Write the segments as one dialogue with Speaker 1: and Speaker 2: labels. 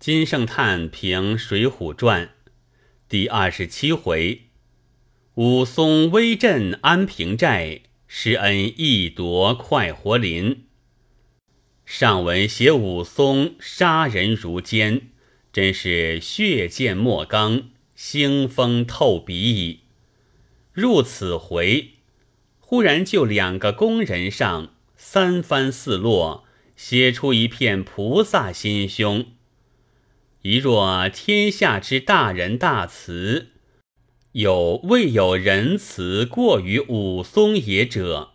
Speaker 1: 金圣叹评《水浒传》第二十七回：武松威震安平寨，施恩义夺快活林。上文写武松杀人如奸，真是血溅墨刚，腥风透鼻矣。入此回，忽然就两个工人上三番四落，写出一片菩萨心胸。一若天下之大仁大慈，有未有仁慈过于武松也者？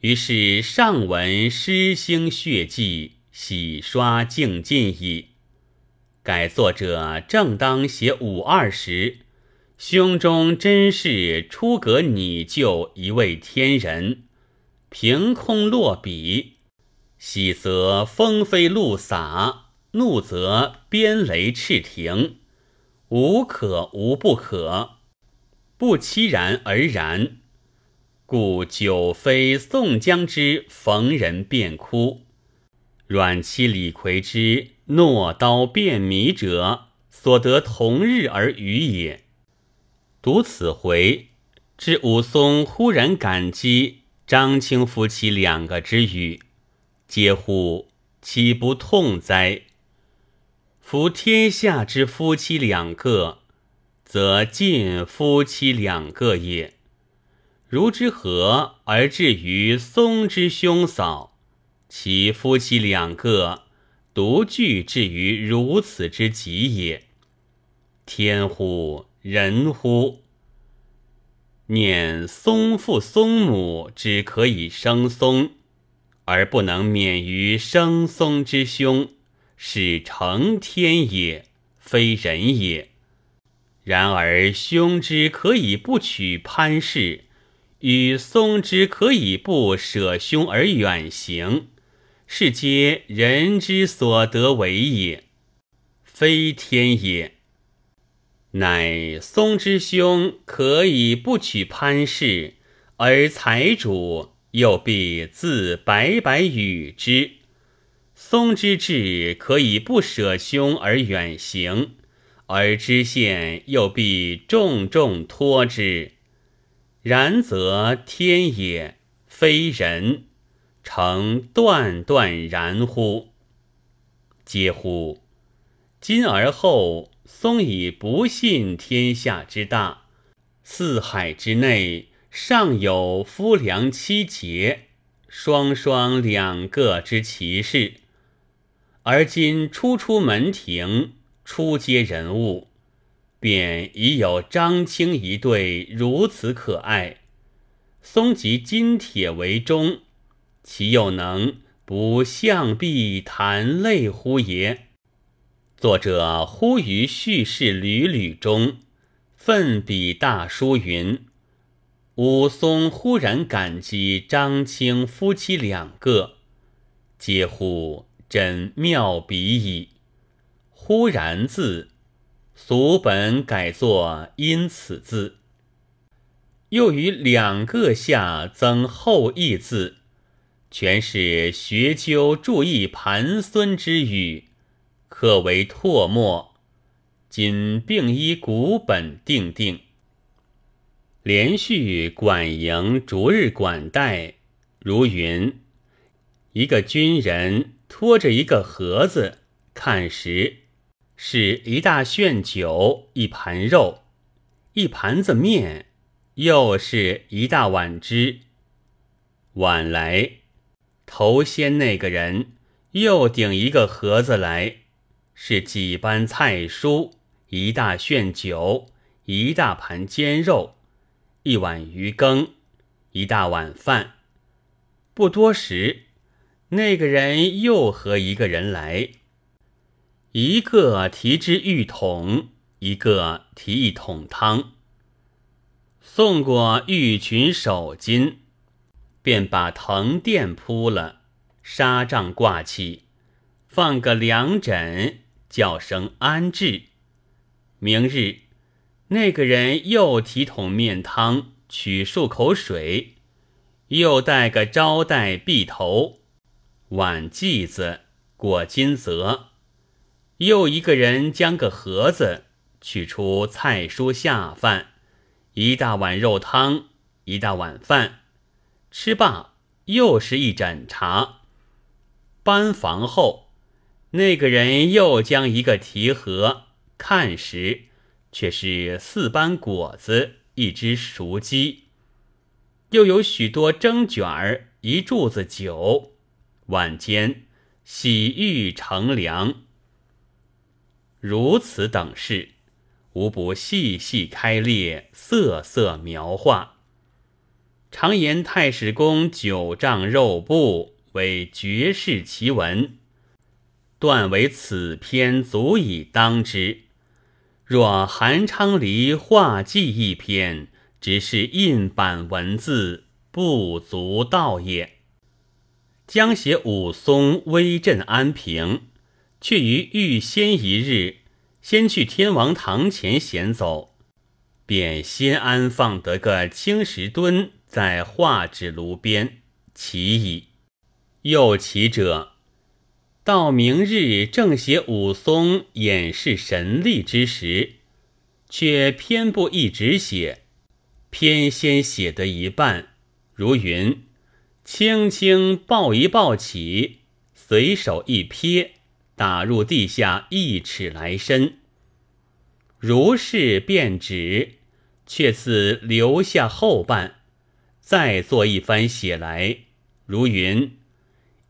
Speaker 1: 于是上文诗兴血迹，洗刷净尽矣。改作者正当写武二时，胸中真是出阁拟就一位天人，凭空落笔，喜则风飞露洒。怒则鞭雷叱停，无可无不可，不期然而然，故久非宋江之逢人便哭，阮妻李逵之诺刀便迷者，所得同日而语也。读此回，知武松忽然感激张青夫妻两个之语，嗟乎！岂不痛哉？夫天下之夫妻两个，则尽夫妻两个也。如之何而至于松之兄嫂，其夫妻两个独具至于如此之极也？天乎人乎！念松父松母只可以生松，而不能免于生松之凶。是成天也，非人也。然而兄之可以不取潘氏，与松之可以不舍兄而远行，是皆人之所得为也，非天也。乃松之兄可以不取潘氏，而财主又必自白白与之。松之志可以不舍兄而远行，而知县又必重重托之。然则天也，非人，诚断断然乎？嗟乎！今而后，松已不信天下之大，四海之内尚有夫良妻节，双双两个之奇事。而今初出门庭，初接人物，便已有张青一对如此可爱，松及金铁为中，其又能不向壁弹泪乎也？作者忽于叙事屡屡中，奋笔大书云：武松忽然感激张青夫妻两个，皆乎！真妙笔矣！忽然字，俗本改作因此字，又于两个下增后义字，全是学究注意盘孙之语，可为唾沫。今并依古本定定，连续管营逐日管待，如云：一个军人。拖着一个盒子，看时是一大炫酒，一盘肉，一盘子面，又是一大碗汁。晚来，头先那个人又顶一个盒子来，是几般菜蔬，一大炫酒，一大盘煎肉，一碗鱼羹，一大碗饭。不多时。那个人又和一个人来，一个提只浴桶，一个提一桶汤。送过玉裙手巾，便把藤垫铺了，纱帐挂起，放个凉枕，叫声安置。明日，那个人又提桶面汤，取漱口水，又带个招待碧头。挽髻子，裹金泽，又一个人将个盒子取出菜蔬下饭，一大碗肉汤，一大碗饭，吃罢又是一盏茶。搬房后，那个人又将一个提盒，看时却是四般果子，一只熟鸡，又有许多蒸卷儿，一柱子酒。晚间洗浴乘凉。如此等事，无不细细开列，色色描画。常言太史公九丈肉布为绝世奇文，断为此篇足以当之。若韩昌黎画记一篇，只是印版文字，不足道也。将写武松威震安平。却于预先一日，先去天王堂前闲走，便先安放得个青石墩在画纸炉边，其矣。又其者，到明日正写武松演示神力之时，却偏不一直写，偏先写得一半，如云：轻轻抱一抱起，随手一撇。打入地下一尺来深，如是便止，却自留下后半，再做一番写来，如云：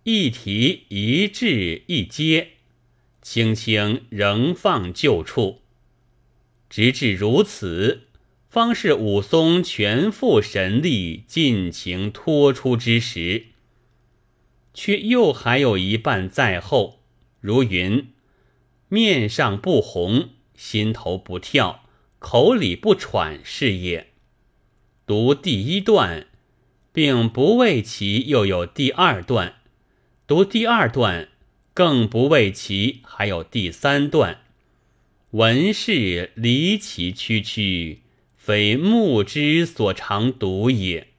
Speaker 1: 一提一掷一接，轻轻仍放旧处，直至如此，方是武松全副神力尽情托出之时，却又还有一半在后。如云，面上不红，心头不跳，口里不喘，是也。读第一段，并不为其又有第二段；读第二段，更不为其还有第三段。文事离奇曲曲，非目之所长读也。